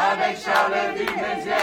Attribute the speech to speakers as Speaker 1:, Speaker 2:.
Speaker 1: Avec Charles Gilles